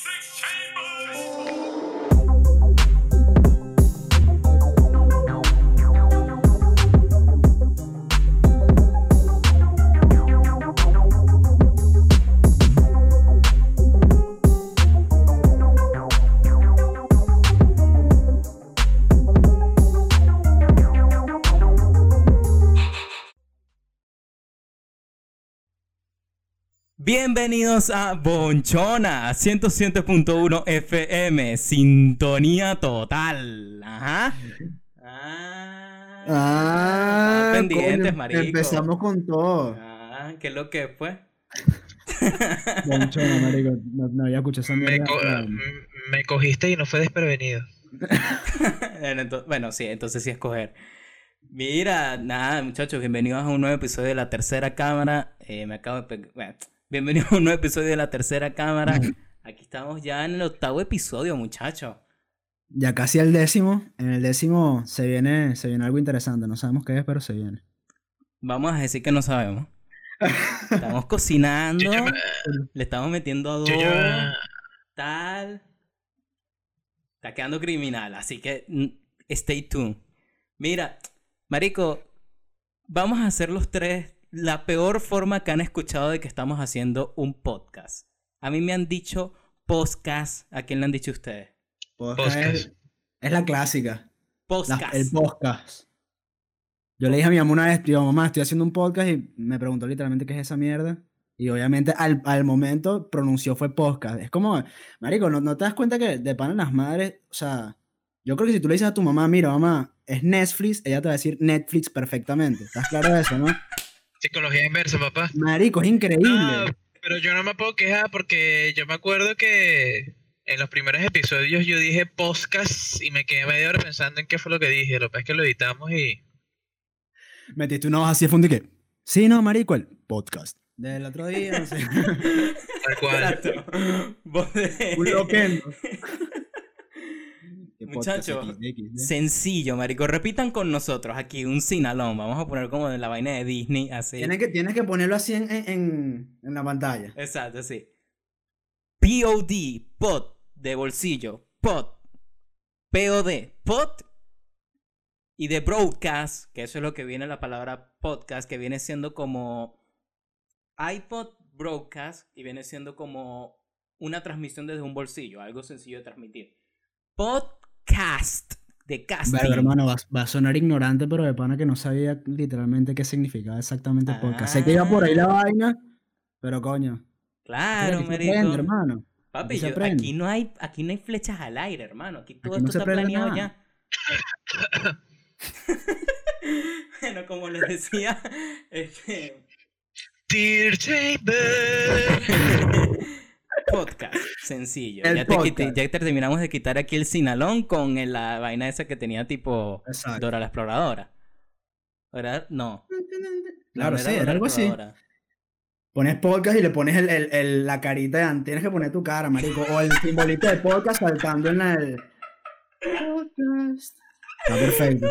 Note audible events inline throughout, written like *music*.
Six chambers! Bienvenidos a Bonchona 107.1 FM, sintonía total. Ajá. Ah, Ah, pendientes, coño, marico. Empezamos con todo. Ah, ¿qué es lo que fue? *laughs* Bonchona, marico. No, no había escuchado esa Me, mierda. co- m- me cogiste y no fue desprevenido. *laughs* Bueno, sí, entonces sí escoger. Mira, nada, muchachos, bienvenidos a un nuevo episodio de La Tercera Cámara. Eh, me acabo de... bueno, bienvenidos a un nuevo episodio de La Tercera Cámara. Aquí estamos ya en el octavo episodio, muchachos. Ya casi el décimo. En el décimo se viene, se viene algo interesante. No sabemos qué es, pero se viene. Vamos a decir que no sabemos. *laughs* Estamos cocinando, me- le estamos metiendo adobo, yo ya- tal. Está quedando criminal, así que mm, stay tuned. Mira, Marico, vamos a hacer los tres la peor forma que han escuchado de que estamos haciendo un podcast. A mí me han dicho podcast. ¿A quién le han dicho ustedes? Podcast. Es, es la clásica. la- Podcast. el podcast. Yo le dije a mi mamá una vez, tío, mamá, estoy haciendo un podcast y me preguntó literalmente qué es esa mierda. Y obviamente al, al momento pronunció fue podcast. Es como, marico, ¿no, no te das cuenta que de pan en las madres, o sea, yo creo que si tú le dices a tu mamá, mira, mamá, es Netflix, ella te va a decir Netflix perfectamente. ¿Estás claro de eso, no? Psicología inversa, papá. Marico, es increíble. No, pero yo no me puedo quejar porque yo me acuerdo que en los primeros episodios yo dije podcast y me quedé media hora pensando en qué fue lo que dije. Lo que pasa es que lo editamos y. Metiste una hoja así de fondo y que, sí, no, marico, el podcast. Del otro día, no sé. *laughs* Tal cual. Exacto. Vos de- un loquendo. *laughs* ¿Qué podcast Muchacho, XD? Sencillo, marico. Repitan con nosotros aquí un sinalón. Vamos a poner como en la vaina de Disney, así. Tienes que, tienes que ponerlo así en, en, en- la pantalla. Exacto, sí. POD, pod, de bolsillo, pod. POD, pod. Y de broadcast, que eso es lo que viene la palabra podcast, que viene siendo como iPod broadcast y viene siendo como una transmisión desde un bolsillo, algo sencillo de transmitir. Podcast de casting. Verga, hermano, va, va a sonar ignorante, pero de pana que no sabía literalmente qué significaba exactamente el podcast. Sé que iba por ahí la Ah. vaina, pero coño. Claro, aprende, hermano. Papi, yo- aquí no hay, aquí no hay flechas al aire, hermano. Aquí todo Aquí no esto está planeado nada. ya. *laughs* bueno, como les decía, *laughs* este Dear Chamber. *laughs* podcast sencillo. El ya, te quité- terminamos de quitar aquí el sinalón con la vaina esa que tenía tipo Exacto. Dora la exploradora. ¿Verdad? No. Claro, no sí, Dora era algo así. Pones podcast y le pones el, el- el- la carita de an- Tienes que poner tu cara, marico. O el simbolito de podcast saltando en el. Podcast. Está perfecto.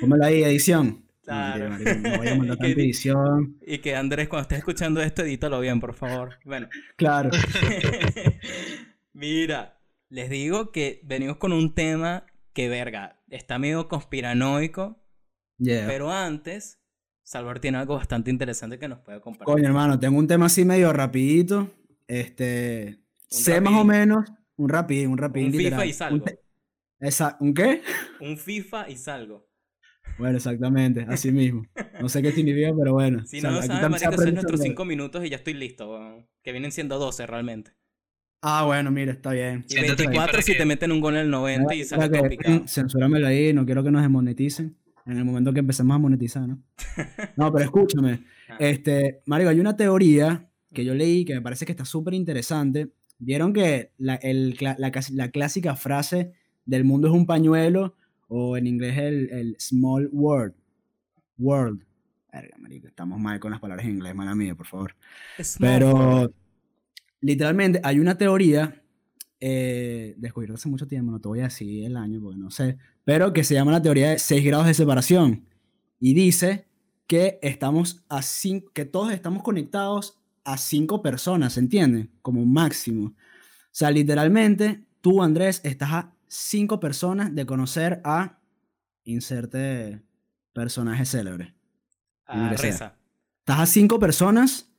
Póngalo ahí, edición. Claro. no voy a *laughs* mandar tanta edición. Y que Andrés, cuando estés escuchando esto, edítalo bien, por favor. Bueno. Claro. *laughs* Mira, les digo que venimos con un tema que, verga, está medio conspiranoico, Yeah. pero antes, Salvador tiene algo bastante interesante que nos puede compartir. Coño, hermano, tengo un tema así medio rapidito. Este. sé más o menos. Un rapidín, un rapidín Un FIFA y Un salgo. Esa- ¿Un qué? Un FIFA y salgo. Bueno, exactamente, así mismo. No sé qué significa, pero bueno. *laughs* Si o sea, no lo se marico, son nuestros 5 minutos y ya estoy listo. Que vienen siendo 12 realmente. Ah, bueno, mira, está bien. Y Siéntate aquí 24 para si que- te meten un gol en el 90 y Mira sale que, todo picado. Censúramelo ahí, no quiero que nos desmoneticen. En el momento que empecemos a monetizar, ¿no? *laughs* No, pero escúchame. Ah. Este, Mario, hay una teoría que yo leí que me parece que está súper interesante. Vieron que la, el la cas- la clásica frase del mundo es un pañuelo, o en inglés el, el small world. World. Verga, marico, estamos mal con las palabras en inglés, mala mía, por favor. Small Pero world. literalmente hay una teoría eh, descubierta hace mucho tiempo, no te voy a decir el año porque no sé, pero que se llama la teoría de 6 grados de separación y dice que estamos a cin- que todos estamos conectados a cinco personas, ¿entiendes? Como máximo. sea, literalmente, tú, Andrés, estás a cinco personas de conocer a inserte personaje célebre. A. Reza. Estás a cinco personas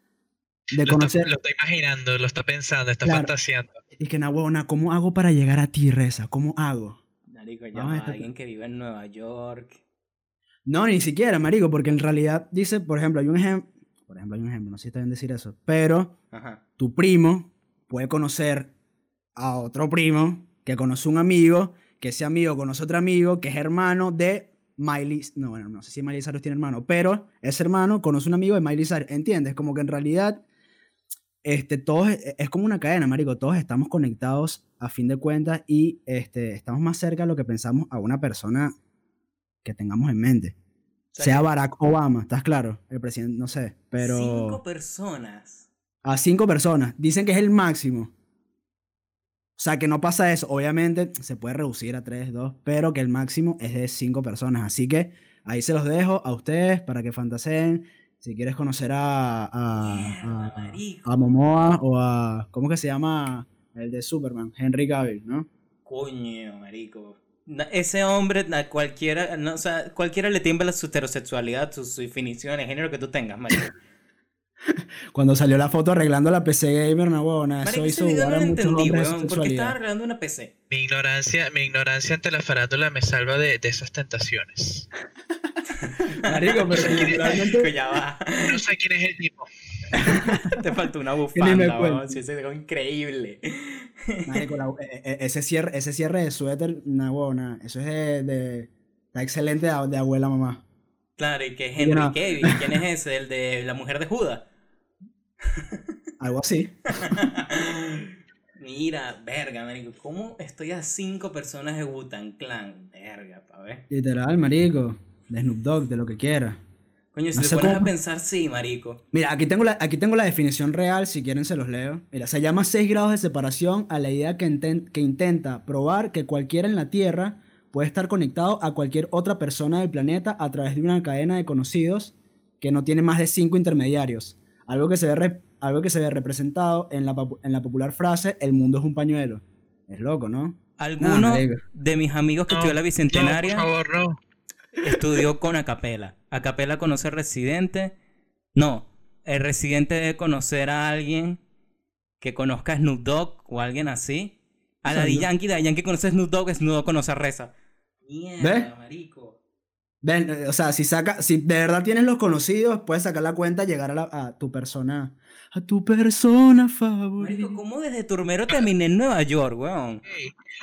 de Lo conocer. está, lo está imaginando, lo está pensando, está Claro. fantaseando. Y que, huevona, ¿cómo hago para llegar a ti, Reza? ¿Cómo hago? Marico, Vamos llama a a alguien que vive en Nueva York. No, ni siquiera, marico, porque en realidad dice, por ejemplo, hay un ejemplo, por ejemplo, hay un ejemplo, no sé si está bien decir eso, pero Ajá. tu primo puede conocer a otro primo que conoce un amigo, que ese amigo conoce otro amigo que es hermano de Miley, no, bueno, no sé si Miley Cyrus tiene hermano, pero ese hermano conoce un amigo de Miley Cyrus, ¿entiendes? Como que en realidad este, todos, es es como una cadena, marico, todos estamos conectados a fin de cuentas y este, estamos más cerca de lo que pensamos a una persona que tengamos en mente. O sea Barack Obama, ¿estás claro? El presidente, no sé, pero Cinco personas. a cinco personas. Dicen que es el máximo. O sea, que no pasa eso. Obviamente se puede reducir a tres, dos, pero que el máximo es de cinco personas. Así que ahí se los dejo a ustedes para que fantaseen. Si quieres conocer a, a, a- Momoa o a. ¿Cómo que se llama? El de Superman, Henry Cavill, ¿no? Coño, marico. Ese hombre, a cualquiera, no, o sea, cualquiera le tiembla su heterosexualidad, su, su definición de género que tú tengas, marico. *laughs* Cuando salió la foto arreglando la PC Gamer, no, huevona, eso hizo no a muchos entendí, hombres weón. ¿Por qué estaba arreglando una PC? Mi ignorancia, mi ignorancia ante la farándula me salva de, de esas tentaciones. *laughs* Marico, pero ya va. No sé quién es el tipo. *laughs* Te faltó una bufanda, weón. Sí, ese es increíble. Marico, la- e- e- ese, cierre, ese cierre de suéter, una buena, eso es de, de- está excelente de, de abuela mamá. Claro, y que es Henry no. Cavill. ¿Quién es ese? El de la mujer de Judas. Algo así. *laughs* Mira, verga, marico. ¿Cómo estoy a cinco personas de Wutan Clan? Verga, pa' ver. Literal, marico. De Snoop Dogg, de lo que quiera. Coño, si No te pones a pensar, sí, marico. Mira, aquí tengo, la, aquí tengo la definición real, si quieren se los leo. Mira, se llama 6 grados de separación a la idea que, que intenta probar que cualquiera en la Tierra puede estar conectado a cualquier otra persona del planeta a través de una cadena de conocidos que no tiene más de 5 intermediarios. Algo que se ve, re- algo que se ve representado en la, en la popular frase, el mundo es un pañuelo. Es loco, ¿no? Alguno de mis amigos que No, estudió la No, Bicentenaria por favor, no. estudió con Acapela. Acapela conoce al Residente. No, el Residente debe conocer a alguien que conozca a Snoop Dogg o alguien así. A Daddy yo- Yankee, Daddy Yankee conoce a Snoop Dogg, Snoop Dogg conoce a Reza. Mierda, ¿Ves? marico. Ven, eh, o sea, si saca, si de verdad tienes los conocidos, puedes sacar la cuenta, llegar a, la- a tu persona, a tu persona favorita. Marico, ¿cómo desde Turmero terminé en Nueva York, weón?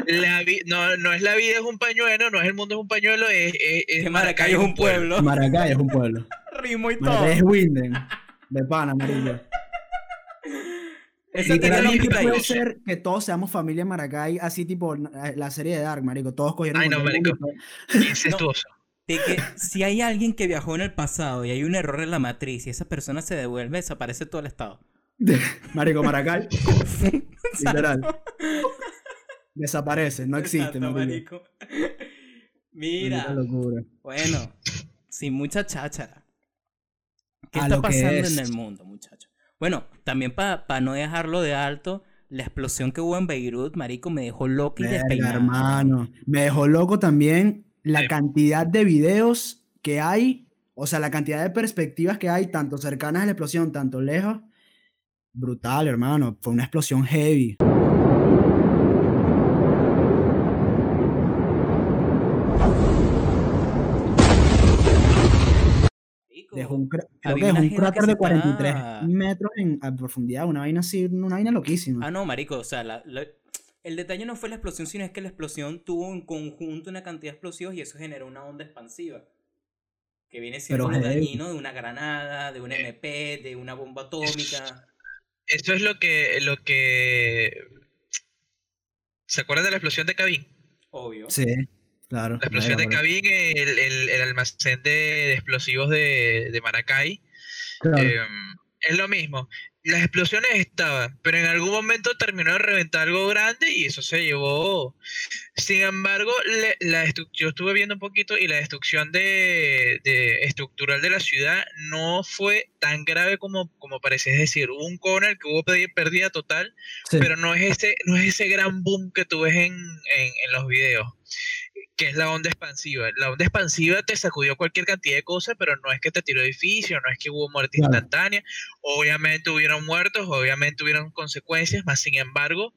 La vi- no, no es la vida es un pañuelo, no es el mundo es un pañuelo, es, es, Maracay es un pueblo. Maracay es un pueblo. *laughs* Rimo y todo. Maracay es Winden. De pana, amarillo. Puede ser que todos seamos familia Maracay, así tipo eh, la serie de Dark, marico. Todos cogieron Ay, no, marico. Incestuoso. De que si hay alguien que viajó en el pasado y hay un error en la matriz y esa persona se devuelve, desaparece todo el estado. *laughs* Marico, Maracay. *laughs* Literal. Desaparece, no existe, Exacto, marico. Mira, locura. bueno, sin mucha cháchara. ¿Qué A está pasando es. en el mundo, muchachos? Bueno, también para no dejarlo de alto, la explosión que hubo en Beirut, marico, me dejó loco y despeinado. hermano. Me dejó loco también la Sí. cantidad de videos que hay, o sea, la cantidad de perspectivas que hay, tanto cercanas a la explosión, tanto lejos. Brutal, hermano. Fue una explosión heavy. Dejó un, creo que dejó un cráter de 43 estaba- metros en a profundidad, una vaina así, una vaina loquísima. Ah, no, marico, o sea, la- la- el detalle no fue la explosión, sino es que la explosión tuvo en conjunto una cantidad de explosivos y eso generó una onda expansiva. Que viene siendo Pero lo heavy. dañino de una granada, de una MP, de una bomba atómica. Eso es lo que, lo que. ¿Se acuerdan de la explosión de Cabín? Obvio. Sí, claro. La explosión de Cabín, el, el, el almacén de, de explosivos de, de Maracay. claro. Eh, es lo mismo. las explosiones estaban, pero en algún momento terminó de reventar algo grande y eso se llevó. Sin embargo, la yo estuve viendo un poquito y la destrucción de, estructural de la ciudad no fue tan grave como, como parece. Es decir, hubo un corner que hubo pérdida total, pero no es, ese, no es ese gran boom que tú ves en, en los videos que es la onda expansiva. La onda expansiva te sacudió cualquier cantidad de cosas, pero no es que te tiró edificio, no es que hubo muerte instantánea. Obviamente hubieron muertos, obviamente hubieron consecuencias, más sin embargo,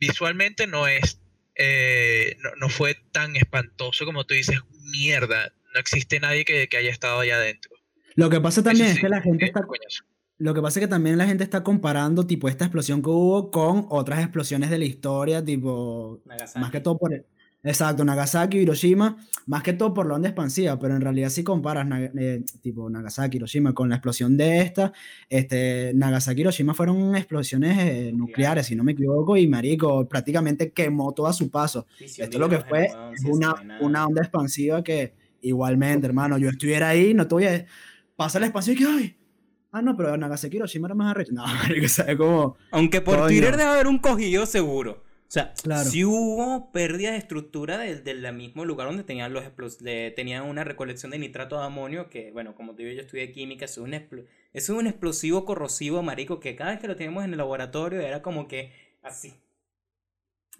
visualmente no es, eh, no, fue tan espantoso como tú dices, mierda, no existe nadie que, haya estado allá adentro. Lo que pasa también es que la gente está... Lo que pasa es que también la gente está comparando tipo esta explosión que hubo con otras explosiones de la historia, tipo más que todo por el, Exacto, Nagasaki, Hiroshima, más que todo por la onda expansiva, pero en realidad si comparas eh, tipo Nagasaki, Hiroshima con la explosión de esta, este, Nagasaki Hiroshima fueron explosiones eh, nucleares, si no me equivoco, y Marico prácticamente quemó todo a su paso. Esto lo que fue una, una onda expansiva que igualmente, hermano, yo estuviera ahí, no te voy a... Pasa la expansión y que, ay, Ah, no, pero Nagasaki Hiroshima era más arrecho. *laughs* No, marico, ¿sabes cómo? Aunque por Twitter debe haber un cojillo seguro. O sea, si hubo pérdida de estructura del, mismo lugar donde tenían los tenían una recolección de nitrato de amonio, que bueno, como te digo, yo estudié química, eso es, un es un explosivo corrosivo, marico, que cada vez que lo teníamos en el laboratorio era como que así.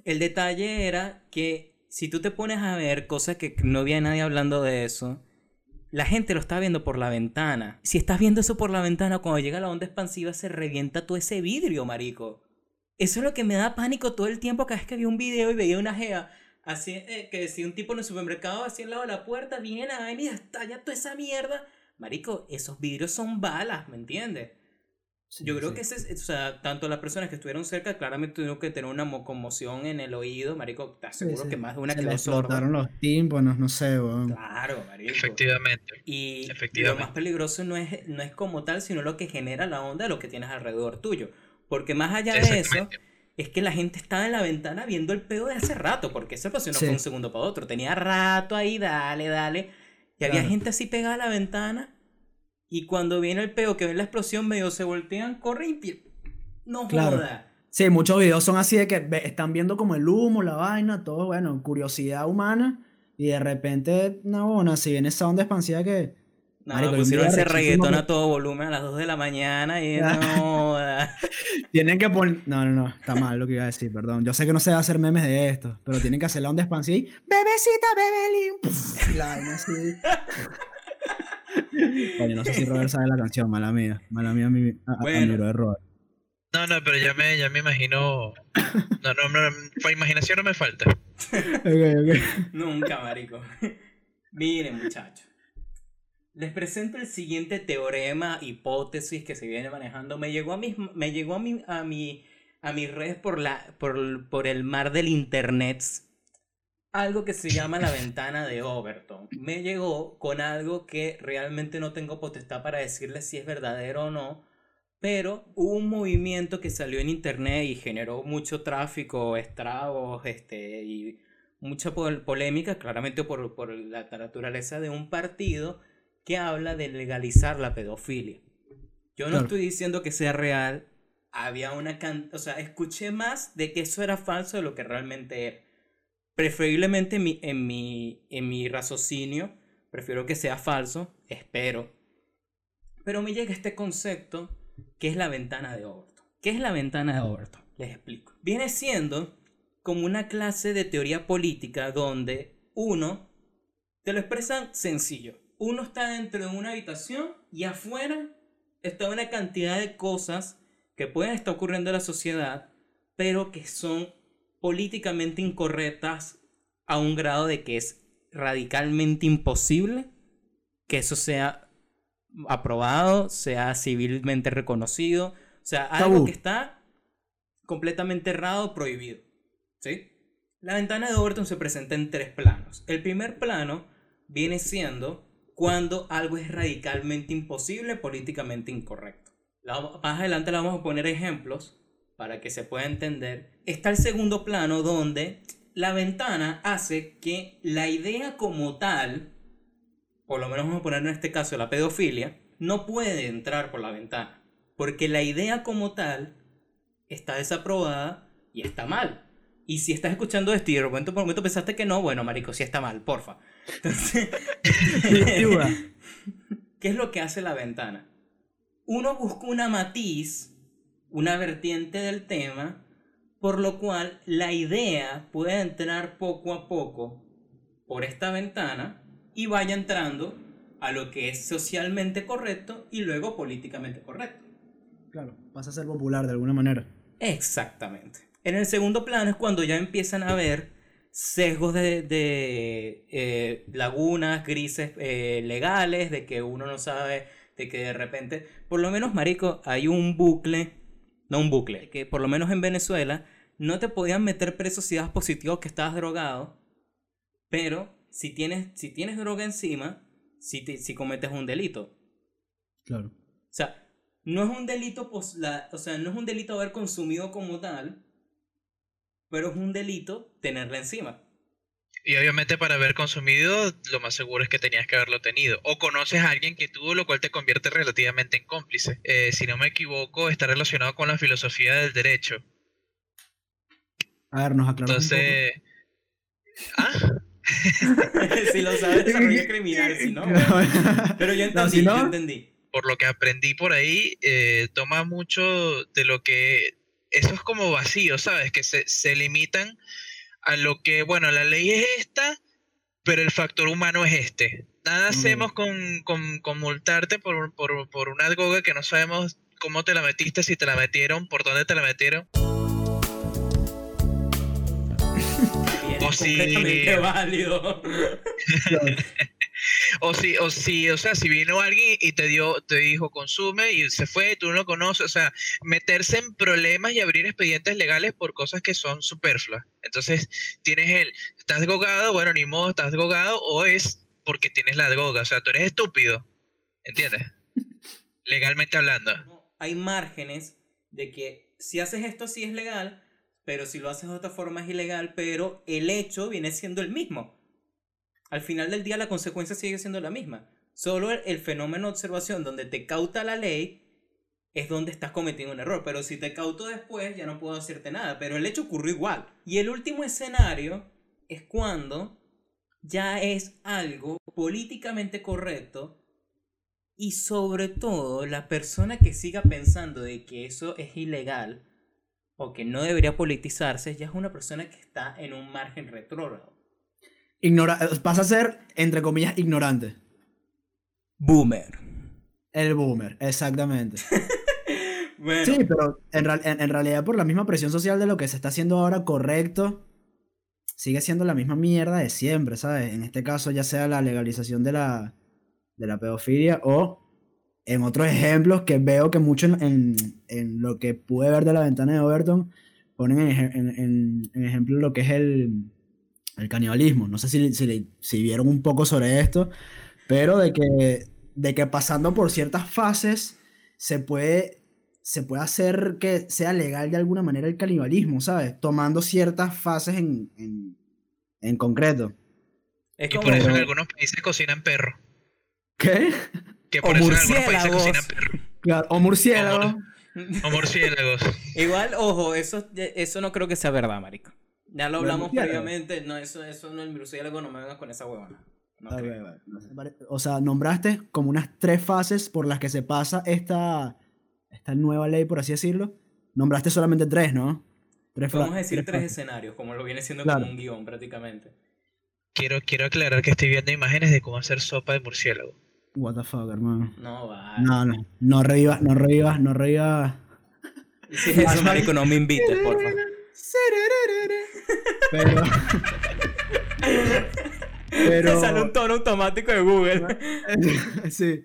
El detalle era que si tú te pones a ver cosas que no había nadie hablando de eso, la gente lo está viendo por la ventana. Si estás viendo eso por la ventana, cuando llega la onda expansiva se revienta todo ese vidrio, marico. Eso es lo que me da pánico todo el tiempo cada vez que vi un video y veía una gea así eh, que si un tipo en el supermercado así al lado de la puerta viene a venir y estalla toda esa mierda. Marico, esos vidrios son balas, ¿me entiendes? Yo creo que ese es, o sea, tanto las personas que estuvieron cerca claramente tuvieron que tener una conmoción en el oído, marico, te aseguro que más de una Se quedó explotaron los tímpanos, no sé, weón. Claro, marico. Efectivamente. Y lo más peligroso no es, no es como tal, sino lo que genera la onda de lo que tienes alrededor tuyo. Porque más allá de eso, es que la gente estaba en la ventana viendo el pedo de hace rato, porque esa explosión no fue un segundo para otro. Tenía rato ahí, dale, dale. Y había gente así pegada a la ventana. Y cuando viene el pedo, que ven la explosión, medio se voltean, corren y... No joda. Sí, muchos videos son así de que están viendo como el humo, la vaina, todo, bueno, curiosidad humana. Y de repente, no, bueno, si viene esa onda expansiva que no, pusieron ese reggaetón a todo volumen a las 2 de la mañana y *laughs* no. tienen que poner. No, no, no, está mal lo que iba a decir, perdón. Yo sé que no se va a hacer memes de esto, pero tienen que hacer la onda expansiva y. ¡Bebecita, bebelín! La así. Oye, no sé si Robert sabe la canción, mala mía. Mala mía, mi, a, bueno. de Robert. No, no, pero ya me, ya me imagino. No, no, no, imaginación no me falta. *laughs* ok, ok. Nunca, marico. Miren, muchachos. Les presento el siguiente teorema, hipótesis que se viene manejando. Me llegó a mi, me llegó a mi, a mi, a mi red por, la, por, por el mar del internet algo que se llama la ventana de Overton. Me llegó con algo que realmente no tengo potestad para decirles si es verdadero o no, pero un movimiento que salió en internet y generó mucho tráfico, estragos, este, y mucha polémica, claramente por, por la naturaleza de un partido que habla de legalizar la pedofilia. Yo no estoy diciendo que sea real. Había una can o sea, escuché más de que eso era falso de lo que realmente era. Preferiblemente en mi, en mi, en mi raciocinio, prefiero que sea falso, espero. Pero me llega este concepto que es la ventana de Overton. ¿Qué es la ventana de Overton? Les explico. Viene siendo como una clase de teoría política donde uno te lo expresan sencillo uno está dentro de una habitación y afuera está una cantidad de cosas que pueden estar ocurriendo en la sociedad, pero que son políticamente incorrectas a un grado de que es radicalmente imposible que eso sea aprobado, sea civilmente reconocido, o sea, algo que está completamente errado, prohibido. ¿Sí? La ventana de Overton se presenta en tres planos. El primer plano viene siendo cuando algo es radicalmente imposible, políticamente incorrecto. más adelante le vamos a poner ejemplos para que se pueda entender. Está el segundo plano donde la ventana hace que la idea como tal, por lo menos vamos a poner en este caso la pedofilia, no puede entrar por la ventana. Porque la idea como tal está desaprobada y está mal. Y si estás escuchando esto y de momento por momento pensaste que no, bueno, marico, sí está mal, porfa. *laughs* Entonces, ¿qué es lo que hace la ventana? Uno busca una matiz, una vertiente del tema, por lo cual la idea puede entrar poco a poco por esta ventana y vaya entrando a lo que es socialmente correcto y luego políticamente correcto. Claro, pasa a ser popular de alguna manera. Exactamente. En el segundo plano es cuando ya empiezan a haber sesgos de, de eh, lagunas grises eh, legales, de que uno no sabe, de que de repente, por lo menos, Marico, hay un bucle, no un bucle, que por lo menos en Venezuela no te podían meter preso si das positivo que estabas drogado, pero si tienes, si tienes droga encima, si, si cometes un delito. Claro. O sea, no es un delito, pues, la, o sea, no es un delito haber consumido como tal, pero es un delito tenerla encima. Y obviamente para haber consumido, lo más seguro es que tenías que haberlo tenido. O conoces a alguien que tuvo, lo cual te convierte relativamente en cómplice. Eh, si no me equivoco, está relacionado con la filosofía del derecho. A ver, nos aclaramos. Entonces... ¿Ah? *laughs* si lo sabes, desarrollo criminal, si no. *laughs* Pero yo entendí, si no, yo entendí. Por lo que aprendí por ahí, eh, toma mucho de lo que. Eso es como vacío, ¿sabes? Que se, se limitan a lo que, bueno, la ley es esta, pero el factor humano es este. Nada hacemos con, con, con multarte por, por, por una droga que no sabemos cómo te la metiste, si te la metieron, por dónde te la metieron. Bien, O si- completamente válido. *laughs* O si, o si, o sea, si vino alguien y te dio, te dijo consume y se fue, tú no lo conoces, o sea, meterse en problemas y abrir expedientes legales por cosas que son superfluas. Entonces, tienes el, estás drogado, bueno, ni modo, estás drogado, o es porque tienes la droga, o sea, tú eres estúpido, ¿entiendes? *laughs* Legalmente hablando. No, hay márgenes de que si haces esto sí es legal, pero si lo haces de otra forma es ilegal, pero el hecho viene siendo el mismo. Al final del día la consecuencia sigue siendo la misma. Solo el, fenómeno de observación donde te cauta la ley es donde estás cometiendo un error. Pero si te cauto después ya no puedo hacerte nada. Pero el hecho ocurrió igual. Y el último escenario es cuando ya es algo políticamente correcto y sobre todo la persona que siga pensando de que eso es ilegal o que no debería politizarse ya es una persona que está en un margen retrógrado. Ignora pasa a ser, entre comillas, ignorante. Boomer. El boomer, exactamente. *laughs* Bueno, Sí, pero en, en- en realidad por la misma presión social de lo que se está haciendo ahora correcto, sigue siendo la misma mierda de siempre, ¿sabes? En este caso ya sea la legalización de la, de la pedofilia o en otros ejemplos que veo que mucho en, en- lo que pude ver de la ventana de Overton ponen en- en ejemplo lo que es el, el canibalismo. No sé si, si, si vieron un poco sobre esto, pero de que, de que pasando por ciertas fases se puede se puede hacer que sea legal de alguna manera el canibalismo, ¿sabes? Tomando ciertas fases en, en, en concreto. es Y como por eso en algunos países cocinan perro. ¿Qué? Que O por eso en algunos países murciélagos. cocinan perro. Claro, o murciélago. O murciélagos. *laughs* Igual, ojo, eso, eso no creo que sea verdad, marico. Ya lo ¿Lo del hablamos previamente. No, eso, eso no es el murciélago, no me vengas con esa huevona. No vale. Vale, O sea, nombraste como unas tres fases por las que se pasa esta, esta nueva ley, por así decirlo. Nombraste solamente tres, ¿no? Tres Vamos a decir tres escenarios, como lo viene siendo Claro. como un guion prácticamente. Quiero, quiero aclarar que estoy viendo imágenes de cómo hacer sopa de murciélago. What the fuck, hermano. No, va. No, no. No revivas, no revivas, no revivas. Si es eso, marico, no me invites, por favor. Pero. Pero. Te sale un tono automático de Google. *laughs* sí.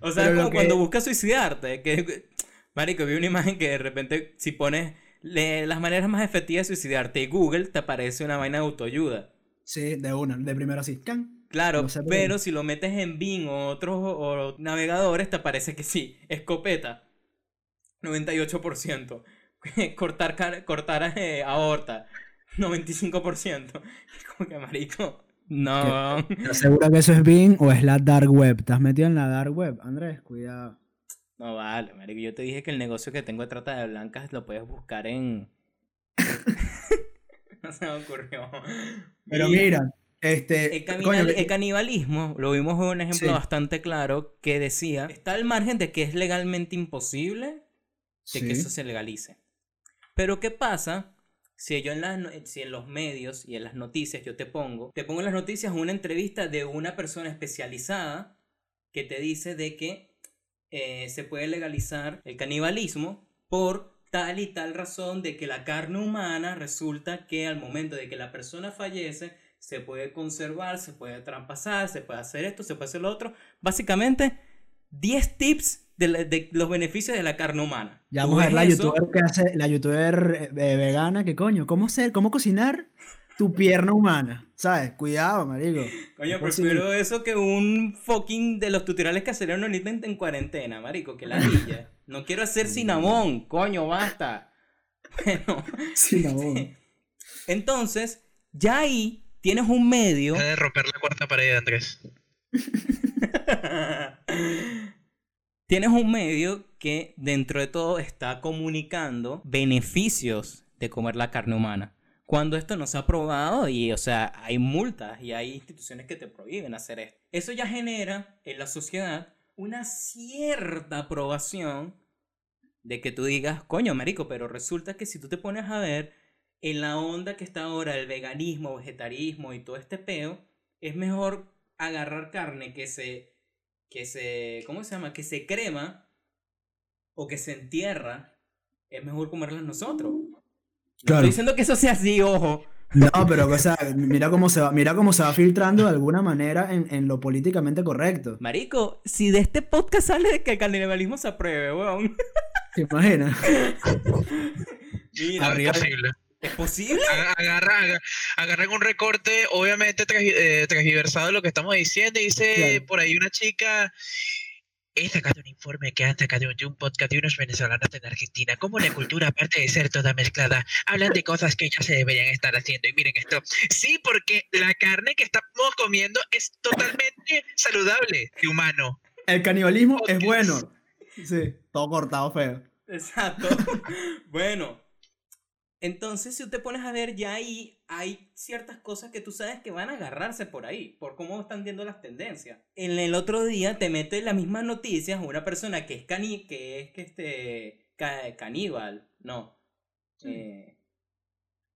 O sea, Pero como que- cuando buscas suicidarte. Que, marico, vi una imagen que de repente, si pones le- las maneras más efectivas de suicidarte y Google, te aparece una vaina de autoayuda. Sí, de una, de primero así. ¡can! Claro, No sé por pero si lo metes en Bing o otros o navegadores, te aparece que sí, escopeta. 98%. *laughs* cortar cortar eh, aorta. 95%. *laughs* Como que marico. No. ¿Estás segura que eso es Bing o es la Dark Web? ¿Estás metido en la Dark Web, Andrés? Cuidado. No vale, marico. Yo te dije que el negocio que tengo de trata de blancas lo puedes buscar en. *laughs* no se me ocurrió. Pero mira, este. El, canibal- coño, el canibalismo, lo vimos en un ejemplo Sí. bastante claro que decía, está al margen de que es legalmente imposible de que eso se legalice. Pero ¿qué pasa si yo en, los medios y en las noticias yo te pongo, te pongo en las noticias una entrevista de una persona especializada que te dice de que eh, se puede legalizar el canibalismo por tal y tal razón de que la carne humana resulta que al momento de que la persona fallece se puede conservar, se puede traspasar, se puede hacer esto, se puede hacer lo otro. Básicamente, 10 tips de, la- de los beneficios de la carne humana. Ya vamos a ver la eso, youtuber que hace, la youtuber eh, vegana, que coño, ¿cómo ser, cómo cocinar tu pierna humana? ¿Sabes? Cuidado, marico. Coño, prefiero eso que un fucking de los tutoriales que salieron ahorita en, en cuarentena, marico, que la villa. No quiero hacer cinnamón, coño, basta. Bueno, no. *laughs* entonces, ya ahí tienes un medio. De romper la cuarta pared, Andrés. *laughs* tienes un medio que dentro de todo está comunicando beneficios de comer la carne humana. Cuando esto no se ha probado y, o sea, hay multas y hay instituciones que te prohíben hacer esto. Eso ya genera en la sociedad una cierta aprobación de que tú digas, coño, marico, pero resulta que si tú te pones a ver en la onda que está ahora el veganismo, vegetarismo y todo este peo, es mejor agarrar carne que se, que se, ¿cómo se llama? Que se crema o que se entierra. Es mejor comerlas nosotros. No Claro. estoy diciendo que eso sea así, ojo. No, pero o sea, mira cómo se va, mira cómo se va filtrando de alguna manera en, en lo políticamente correcto. Marico, si de este podcast sale de que el canibalismo se apruebe, weón. ¿Te imaginas? *laughs* Mira, Arriba es de- posible. ¿Es posible? Aga- Agarra, aga- agarran un recorte, obviamente eh, transgiversado de lo que estamos diciendo, y dice Claro. por ahí una chica. He sacado un informe que han sacado de un podcast de unos venezolanos en Argentina. Como la cultura, aparte de ser toda mezclada, hablan de cosas que ya se deberían estar haciendo. Y miren esto. Sí, porque la carne que estamos comiendo es totalmente saludable y humano. El canibalismo Oh, es Dios. bueno. *laughs* Sí, todo cortado feo. Exacto. *laughs* bueno. Entonces, si tú te pones a ver, ya ahí hay ciertas cosas que tú sabes que van a agarrarse por ahí, por cómo están viendo las tendencias. En el otro día te mete las mismas noticias una persona que es cani que es que este ca- caníbal, no. Eh,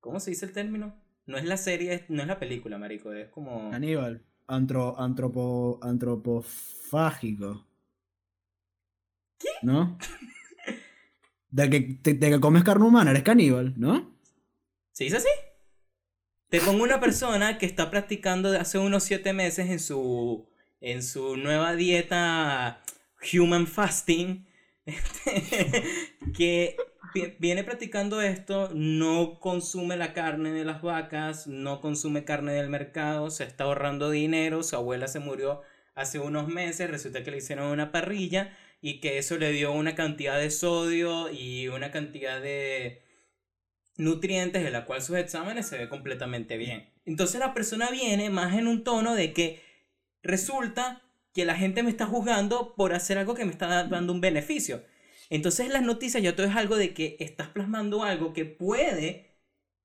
¿Cómo se dice el término? No es la serie, no es la película, marico, es como Aníbal, antro, antropo, antropofágico. ¿Qué? ¿No? *laughs* De que, de, que comes carne humana, eres caníbal, ¿no? ¿Se dice así? Te pongo una persona que está practicando hace unos siete meses en su, en su nueva dieta human fasting, *laughs* que vi- viene practicando esto, no consume la carne de las vacas, no consume carne del mercado, se está ahorrando dinero, su abuela se murió hace unos meses, resulta que le hicieron una parrilla y que eso le dio una cantidad de sodio y una cantidad de nutrientes de la cual sus exámenes se ve completamente bien. Entonces la persona viene más en un tono de que resulta que la gente me está juzgando por hacer algo que me está da- dando un beneficio. Entonces en las noticias ya todo es algo de que estás plasmando algo que puede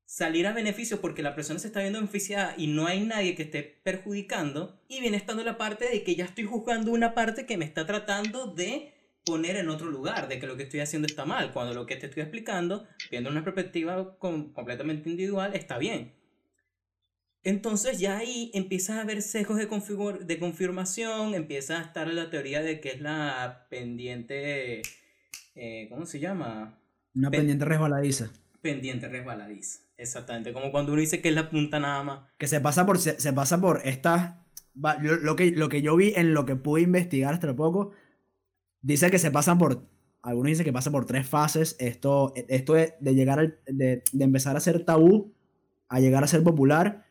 salir a beneficio porque la persona se está viendo beneficiada y no hay nadie que esté perjudicando y viene estando la parte de que ya estoy juzgando una parte que me está tratando de poner en otro lugar, de que lo que estoy haciendo está mal, cuando lo que te estoy explicando, viendo una perspectiva com- completamente individual, está bien. Entonces ya ahí empieza a haber sesgos de, de confirmación, empieza a estar la teoría de que es la pendiente, eh, ¿cómo se llama? Una Pe- pendiente resbaladiza. Pendiente resbaladiza. Exactamente, como cuando uno dice que es la punta nada más. Que se pasa por, se, se pasa por estas. Lo, lo que, lo que yo vi en lo que pude investigar hasta poco, dice que se pasan por. Algunos dicen que pasa por tres fases. Esto, esto de, de llegar al- de, de empezar a ser tabú a llegar a ser popular.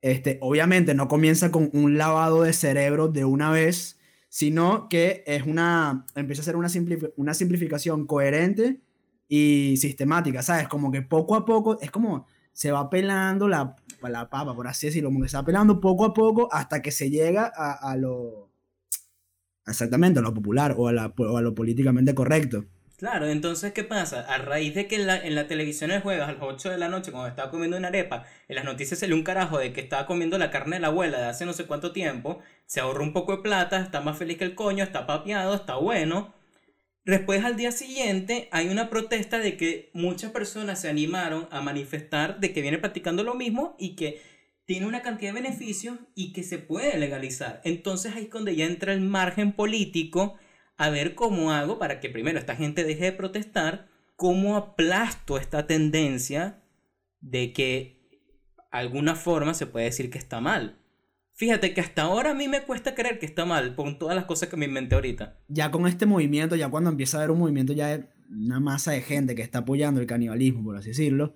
Este, obviamente no comienza con un lavado de cerebro de una vez, sino que es una. empieza a ser una, simplifi- una simplificación coherente y sistemática, ¿sabes? Como que poco a poco, es como se va pelando la, la papa, por así decirlo, como que se va pelando poco a poco hasta que se llega a, lo exactamente a lo popular o a, la- o a lo políticamente correcto. Claro, entonces, ¿qué pasa? A raíz de que en la, en la televisión el jueves a las 8 de la noche, cuando estaba comiendo una arepa, en las noticias salió un carajo de que estaba comiendo la carne de la abuela de hace no sé cuánto tiempo, se ahorró un poco de plata, está más feliz que el coño, está papeado, está bueno. Después, al día siguiente, hay una protesta de que muchas personas se animaron a manifestar de que viene practicando lo mismo y que tiene una cantidad de beneficios y que se puede legalizar. Entonces ahí es donde ya entra el margen político a ver cómo hago para que primero esta gente deje de protestar, cómo aplasto esta tendencia de que alguna forma se puede decir que está mal. Fíjate que hasta ahora a mí me cuesta creer que está mal por todas las cosas que me inventé ahorita. Ya con este movimiento, ya cuando empieza a haber un movimiento ya de una masa de gente que está apoyando el canibalismo, por así decirlo,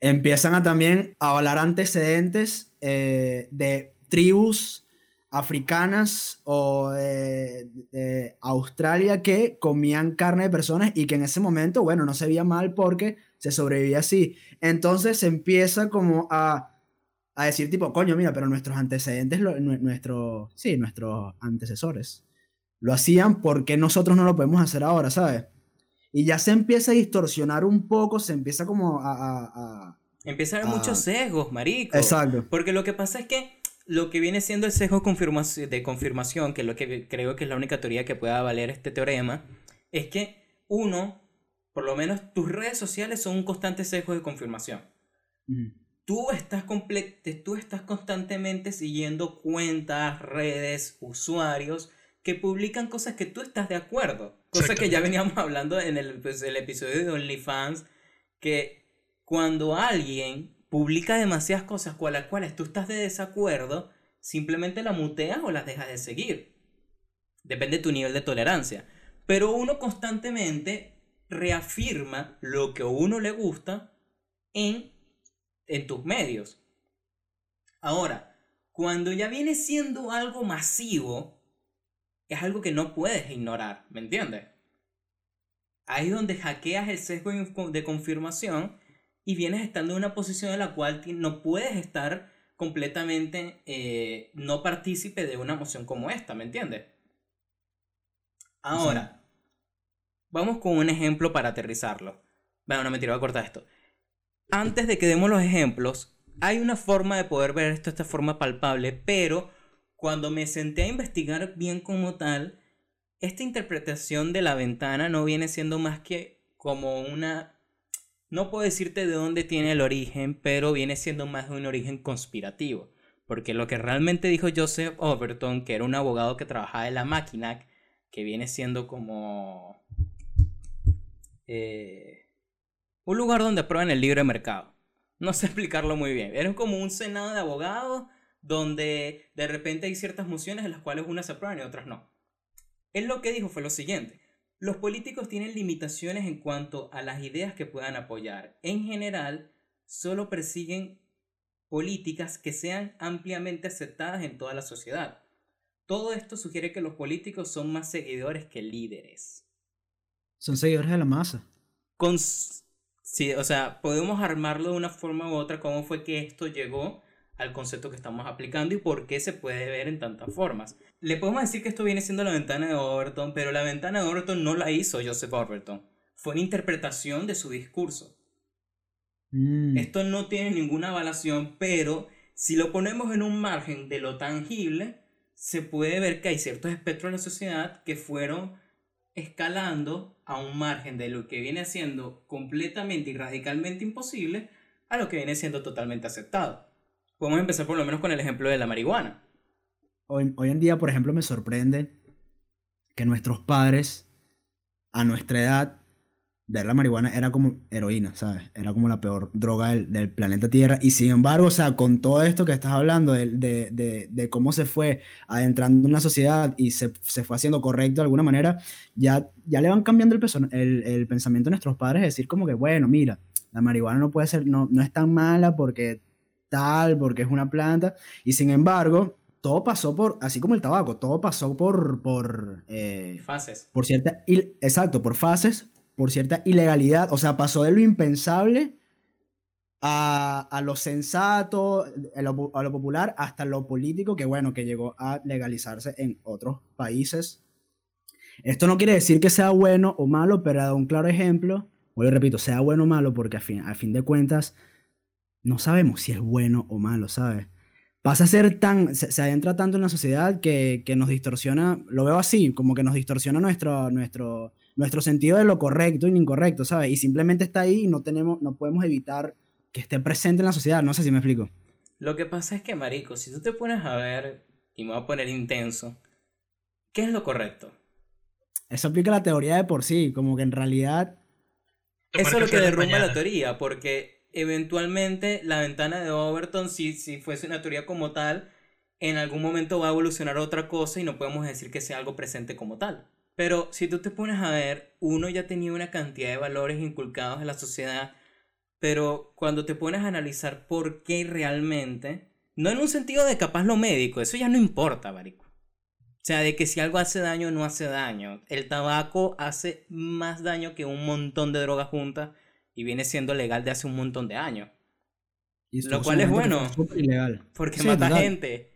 empiezan a también a hablar antecedentes eh, de tribus africanas o de, de Australia que comían carne de personas y que en ese momento, bueno, no se veía mal porque se sobrevivía así. Entonces se empieza como a, a decir tipo, coño, mira, pero nuestros antecedentes, lo- nue- nuestro, sí, nuestros antecesores lo hacían porque nosotros no lo podemos hacer ahora, ¿sabes? Y ya se empieza a distorsionar un poco, se empieza como a... a- a- Empieza a haber muchos sesgos, marico. Exacto. Porque lo que pasa es que lo que viene siendo el sesgo de confirmación, que es lo que creo que es la única teoría que pueda valer este teorema, es que uno, por lo menos tus redes sociales son un constante sesgo de confirmación. Tú estás, tú estás constantemente siguiendo cuentas, redes, usuarios que publican cosas que tú estás de acuerdo. Cosa que ya veníamos hablando en el, pues, el episodio de OnlyFans, que cuando alguien publica demasiadas cosas con las cuales tú estás de desacuerdo, simplemente la muteas o las dejas de seguir. Depende de tu nivel de tolerancia. Pero uno constantemente reafirma lo que a uno le gusta en, en tus medios. Ahora, cuando ya viene siendo algo masivo, es algo que no puedes ignorar, ¿me entiendes? Ahí es donde hackeas el sesgo de confirmación y vienes estando en una posición en la cual no puedes estar completamente eh, no partícipe de una emoción como esta, ¿me entiendes? Ahora, vamos con un ejemplo para aterrizarlo. Bueno, no me voy a cortar esto. Antes de que demos los ejemplos, hay una forma de poder ver esto de esta forma palpable, pero cuando me senté a investigar bien como tal, esta interpretación de la ventana no viene siendo más que como una... No puedo decirte de dónde tiene el origen, pero viene siendo más de un origen conspirativo. Porque lo que realmente dijo Joseph Overton, que era un abogado que trabajaba en la máquina, que viene siendo como... eh, un lugar donde aprueban el libre mercado. No sé *laughs* explicarlo muy bien. Era como un senado de abogados donde de repente hay ciertas mociones en las cuales unas se aprueban y otras no. Él lo que dijo fue lo siguiente. Los políticos tienen limitaciones en cuanto a las ideas que puedan apoyar. En general, solo persiguen políticas que sean ampliamente aceptadas en toda la sociedad. Todo esto sugiere que los políticos son más seguidores que líderes. Son seguidores de la masa. Con... Sí, o sea, podemos armarlo de una forma u otra cómo fue que esto llegó al concepto que estamos aplicando y por qué se puede ver en tantas formas. Le podemos decir que esto viene siendo la ventana de Overton, pero la ventana de Overton no la hizo Joseph Overton. Fue una interpretación de su discurso. Mm. Esto no tiene ninguna avalación, pero si lo ponemos en un margen de lo tangible, se puede ver que hay ciertos espectros de la sociedad que fueron escalando a un margen de lo que viene siendo completamente y radicalmente imposible a lo que viene siendo totalmente aceptado. Podemos empezar por lo menos con el ejemplo de la marihuana. Hoy, hoy en día, por ejemplo, me sorprende que nuestros padres, a nuestra edad, ver la marihuana era como heroína, ¿sabes? Era como la peor droga del, del planeta Tierra. Y sin embargo, o sea, con todo esto que estás hablando de, de, de, de cómo se fue adentrando en la sociedad y se, se fue haciendo correcto de alguna manera, ya, ya le van cambiando el, el, el pensamiento a nuestros padres, de decir como que, bueno, mira, la marihuana no puede ser, no, no es tan mala porque tal, porque es una planta. Y sin embargo, todo pasó por, así como el tabaco, todo pasó por, por, eh, Fases. por cierta, exacto, por fases, por cierta ilegalidad, o sea, pasó de lo impensable a, a lo sensato, a lo, popular, hasta lo político, que bueno, que llegó a legalizarse en otros países Esto no quiere decir que sea bueno o malo, pero da un claro ejemplo. Vuelvo y repito, sea bueno o malo, porque a fin, a fin de cuentas no sabemos si es bueno o malo, ¿sabes? Pasa a ser tan, se, se adentra tanto en la sociedad que, que nos distorsiona, lo veo así, como que nos distorsiona nuestro, nuestro, nuestro sentido de lo correcto y lo incorrecto, ¿sabes? Y simplemente está ahí y no, tenemos, no podemos evitar que esté presente en la sociedad, no sé si me explico. Lo que pasa es que, marico, si tú te pones a ver, y me voy a poner intenso, ¿qué es lo correcto? Eso aplica la teoría de por sí, como que en realidad Eso es lo que derrumba la teoría, porque eventualmente la ventana de Overton, si, si fuese una teoría como tal, en algún momento va a evolucionar a otra cosa y no podemos decir que sea algo presente como tal. Pero si tú te pones a ver, uno ya tenía una cantidad de valores inculcados en la sociedad, pero cuando te pones a analizar por qué realmente, no en un sentido de capaz lo médico, eso ya no importa, marico. O sea, de que si algo hace daño, no hace daño. El tabaco hace más daño que un montón de drogas juntas y viene siendo legal de hace un montón de años. y Lo cual es bueno. ilegal. Porque Sí, mata total. gente.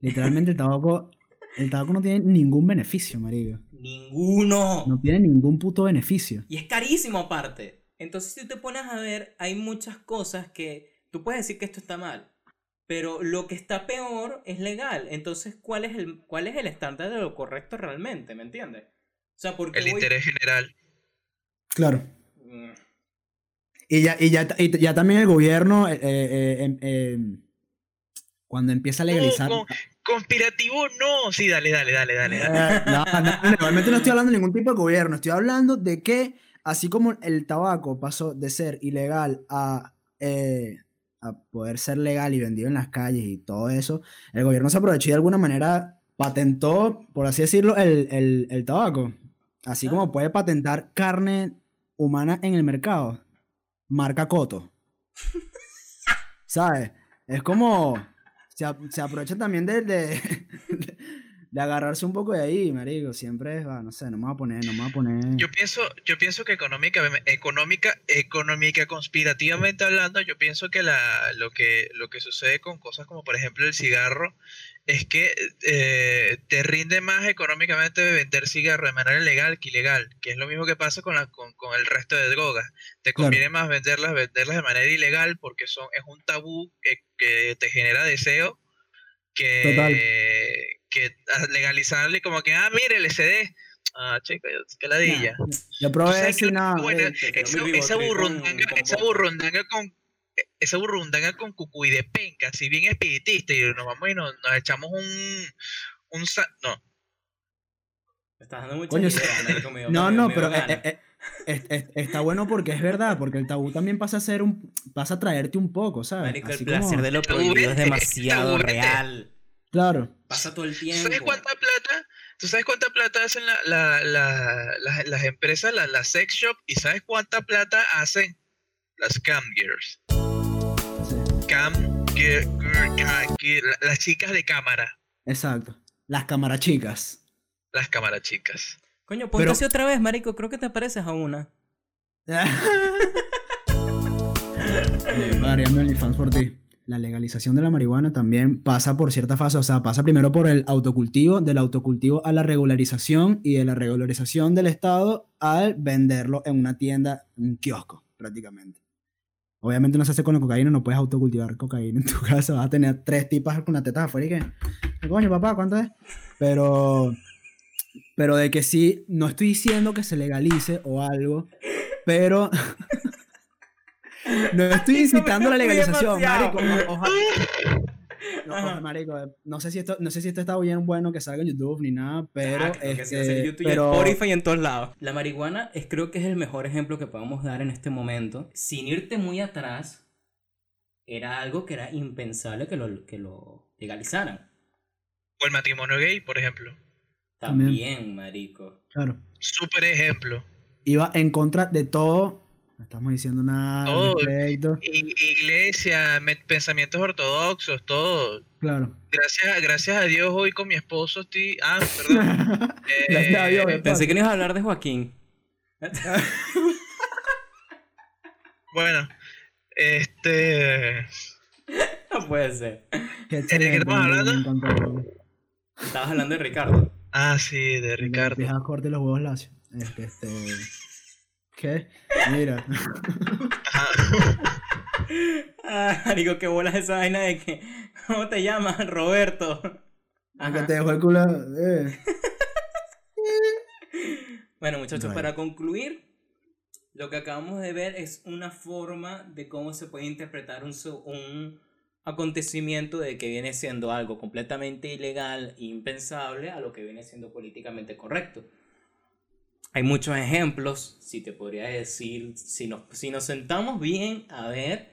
Literalmente el tabaco, el tabaco no tiene ningún beneficio, marico. Ninguno. No tiene ningún puto beneficio. Y es carísimo aparte. Entonces, si te pones a ver, hay muchas cosas que tú puedes decir que esto está mal. Pero lo que está peor es legal. Entonces, ¿cuál es el, cuál es el estándar de lo correcto realmente? ¿Me entiendes? O sea, porque El interés general. Claro. Mm, Y ya, y ya, y ya también el gobierno, eh, eh, em- em, cuando empieza a legalizar... con- Conspirativo, no. Sí, dale, dale, dale, dale. dale. Eh, no, no, no, realmente no estoy hablando de ningún tipo de gobierno, estoy hablando de que así como el tabaco pasó de ser ilegal a, eh, a poder ser legal y vendido en las calles y todo eso, el gobierno se aprovechó y de alguna manera patentó, por así decirlo, el, el- el tabaco. Así Ah. como puede patentar carne humana en el mercado. Marca Coto. *laughs* ¿Sabes? Es como... Se, se aprovecha también de, de, de agarrarse un poco de ahí, marico. Siempre es, va, no sé, no me voy a poner, no me voy a poner... Yo pienso, yo pienso que económica, económica, económica, conspirativamente hablando, yo pienso que la, lo que lo que sucede con cosas como por ejemplo el cigarro es que eh, te rinde más económicamente vender cigarro de manera legal que ilegal, que es lo mismo que pasa con, la, con, con el resto de drogas. Te Claro. conviene más venderlas, venderlas de manera ilegal porque son, es un tabú que, que te genera deseo que, Total. que legalizarle como que, ah, mire, el SD. Ah, chico, qué ladilla. Nah, yo probé eso nada. bueno esa, esa burrundanga, con esa burrundanga con esa burrundanga con cucuy de penca, si bien espiritista, y nos vamos y nos, nos echamos un un sa- no, me estás dando muchas Coño, dio- No, no, pero eh, es- es- está bueno porque es verdad, porque el tabú también pasa a ser un, pasa a traerte un poco, ¿sabes? Marico, el Así placer como- de lo prohibido es demasiado real. Claro. Pasa todo el ¿Tú tiempo. sabes cuánta plata? ¿Tú sabes cuánta plata hacen la, la- la- las- las empresas, las las sex shop? ¿Y sabes cuánta plata hacen las cam girls? sí, Cam girl- las chicas de cámara, exacto. Las cámaras chicas. las cámaras chicas. Coño, ponte Pero- así otra vez, marico. Creo que te pareces a una. *laughs* Eh, OnlyFans por ti. La legalización de la marihuana también pasa por cierta fase, o sea, pasa primero por el autocultivo, del autocultivo a la regularización y de la regularización del Estado al venderlo en una tienda, en un kiosco, prácticamente. Obviamente no se hace con la cocaína, no puedes autocultivar cocaína en tu *laughs* casa, vas a tener tres tipas con las tetas afuera y que, ¿qué coño papá, ¿cuánto es? Pero, pero de que sí, no estoy diciendo que se legalice o algo, pero *laughs* no estoy incitando la legalización, marico. ojalá- no, Ajá. *laughs* ojalá, marico, no sé si esto, no sé si esto está bien bueno que salga en YouTube ni nada, pero, Ah, creo que este, en YouTube y pero en Spotify y en todos lados. La marihuana es, creo que es el mejor ejemplo que podemos dar en este momento. Sin irte muy atrás, era algo que era impensable que lo, que lo legalizaran. O el matrimonio gay, por ejemplo. También. También, marico. claro, Súper ejemplo. iba en contra de todo. No estamos diciendo nada Todo. iglesia, pensamientos ortodoxos, todo. Claro. Gracias, gracias a Dios hoy con mi esposo estoy... Ah, perdón. Gracias a Dios, Pensé que no ibas a hablar de Joaquín. *laughs* Bueno, este... *laughs* No puede ser. Qué qué estamos hablando? Estabas hablando de Ricardo. Ah, sí, de Ricardo. Fija corte los huevos lacios. Este, este. ¿Qué? Mira. Ah, digo, qué bolas esa vaina de que. ¿Cómo te llamas? Roberto. Aunque te dejó el culo. Eh. Bueno, muchachos, Bueno. para concluir, lo que acabamos de ver es una forma de cómo se puede interpretar un, un acontecimiento de que viene siendo algo completamente ilegal impensable a lo que viene siendo políticamente correcto. Hay muchos ejemplos, si te podría decir, si nos, si nos sentamos bien a ver,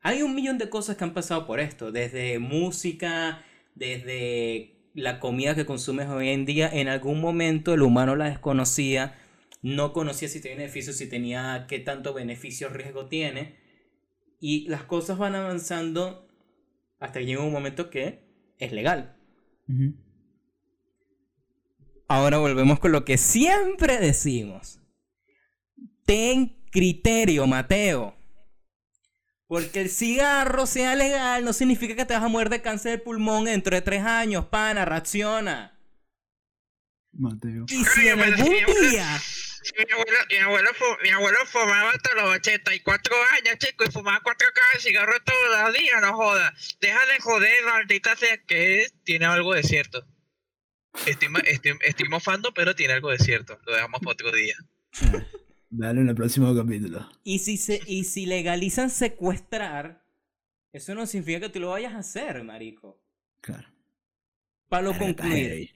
hay un millón de cosas que han pasado por esto, desde música, desde la comida que consumes hoy en día, en algún momento el humano la desconocía, no conocía si tenía beneficios, si tenía qué tanto beneficio riesgo tiene, y las cosas van avanzando hasta que llega un momento que es legal. Ahora volvemos con lo que siempre decimos. Ten criterio, Mateo. Porque el cigarro sea legal no significa que te vas a morir de cáncer de pulmón dentro de tres años, pana, reacciona. Mateo. Y si en algún día... Mi abuelo, mi, abuelo fu- mi abuelo fumaba hasta los 84 años, chico, y fumaba cuatro cajas de cigarro todos los días, no joda. Deja de joder, maldita sea, que tiene algo de cierto. Estoy, estoy, estoy mofando, pero tiene algo de cierto. Lo dejamos para otro día. *laughs* Dale en el próximo capítulo. Y si, se, y si legalizan secuestrar, eso no significa que tú lo vayas a hacer, marico. Claro. Para lo concluir,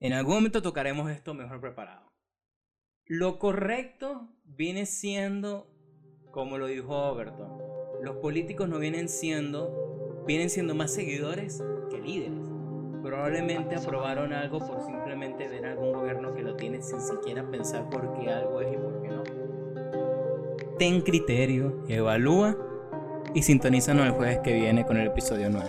en algún momento tocaremos esto mejor preparado. Lo correcto viene siendo, como lo dijo Overton, los políticos no vienen siendo, vienen siendo más seguidores que líderes. Probablemente aprobaron algo por simplemente ver algún gobierno que lo tiene sin siquiera pensar por qué algo es y por qué no. Ten criterio, evalúa y sintonízanos el jueves que viene con el episodio 9.